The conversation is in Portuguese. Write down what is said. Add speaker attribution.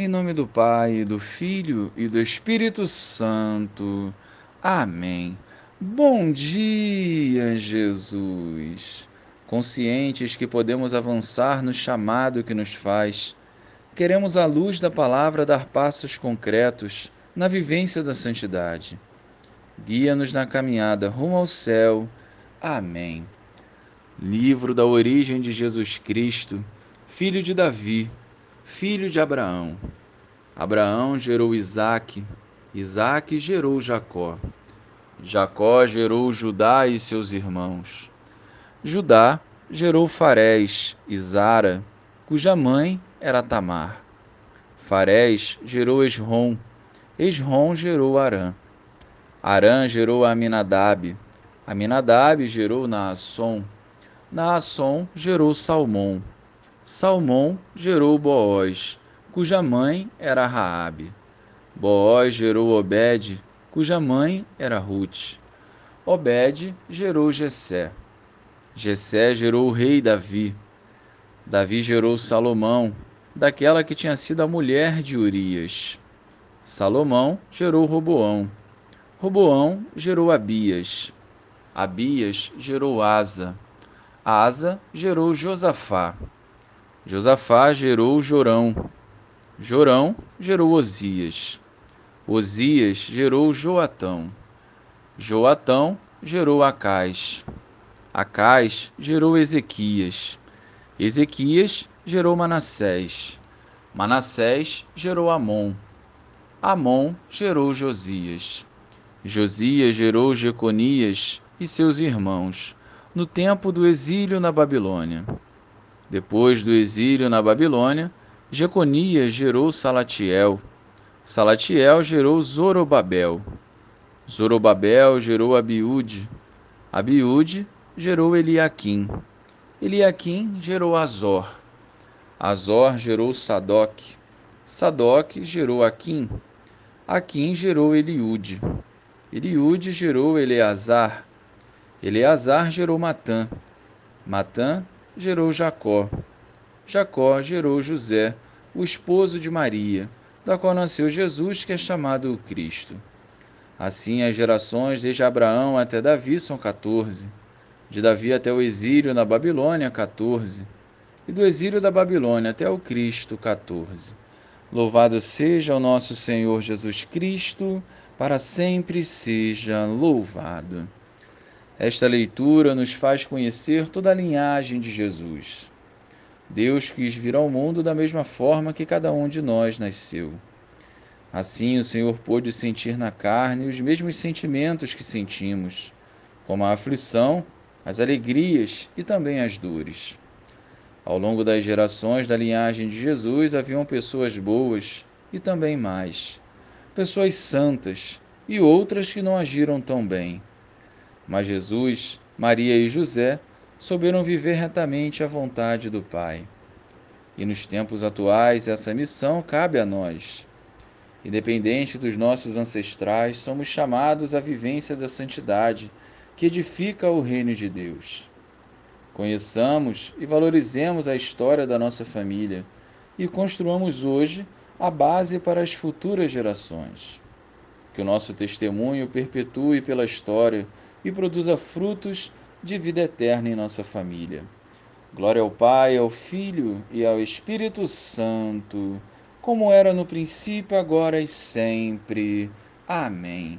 Speaker 1: Em nome do Pai, do Filho e do Espírito Santo. Amém. Bom dia, Jesus. Conscientes que podemos avançar no chamado que nos faz, queremos, à luz da palavra, dar passos concretos na vivência da santidade. Guia-nos na caminhada rumo ao céu. Amém. Livro da origem de Jesus Cristo, filho de Davi filho de Abraão. Abraão gerou Isaque, Isaque gerou Jacó. Jacó gerou Judá e seus irmãos. Judá gerou Farés e Zara, cuja mãe era Tamar. Farés gerou Esrom, Esrom gerou Arã. Arã gerou Aminadab, Aminadab gerou Naasson, Naasson gerou Salmão. Salmão gerou Boaz, cuja mãe era Raabe. Boaz gerou Obed, cuja mãe era Ruth. Obed gerou Jessé. Jessé gerou o rei Davi. Davi gerou Salomão, daquela que tinha sido a mulher de Urias. Salomão gerou Roboão. Roboão gerou Abias. Abias gerou Asa. Asa gerou Josafá. Josafá gerou Jorão. Jorão gerou Osias. Osias gerou Joatão. Joatão gerou Acais. Acais gerou Ezequias. Ezequias gerou Manassés. Manassés gerou Amon. Amon gerou Josias. Josias gerou Jeconias e seus irmãos, no tempo do exílio na Babilônia. Depois do exílio na Babilônia, Jeconias gerou Salatiel. Salatiel gerou Zorobabel. Zorobabel gerou Abiúde. Abiúde gerou Eliaquim. Eliaquim gerou Azor. Azor gerou Sadoc. Sadoc gerou Aquim. Aquim gerou Eliúde. Eliúde gerou Eleazar. Eleazar gerou Matã. Matã gerou Jacó. Jacó gerou José, o esposo de Maria, da qual nasceu Jesus, que é chamado o Cristo. Assim, as gerações desde Abraão até Davi são 14, de Davi até o exílio na Babilônia, 14, e do exílio da Babilônia até o Cristo, 14. Louvado seja o nosso Senhor Jesus Cristo, para sempre seja louvado. Esta leitura nos faz conhecer toda a linhagem de Jesus. Deus quis vir ao mundo da mesma forma que cada um de nós nasceu. Assim, o Senhor pôde sentir na carne os mesmos sentimentos que sentimos, como a aflição, as alegrias e também as dores. Ao longo das gerações da linhagem de Jesus haviam pessoas boas e também mais, pessoas santas e outras que não agiram tão bem. Mas Jesus, Maria e José souberam viver retamente a vontade do Pai. E nos tempos atuais, essa missão cabe a nós. Independente dos nossos ancestrais, somos chamados à vivência da santidade que edifica o reino de Deus. Conheçamos e valorizemos a história da nossa família e construamos hoje a base para as futuras gerações. Que o nosso testemunho perpetue pela história e produza frutos de vida eterna em nossa família. Glória ao Pai, ao Filho e ao Espírito Santo, como era no princípio, agora e sempre. Amém.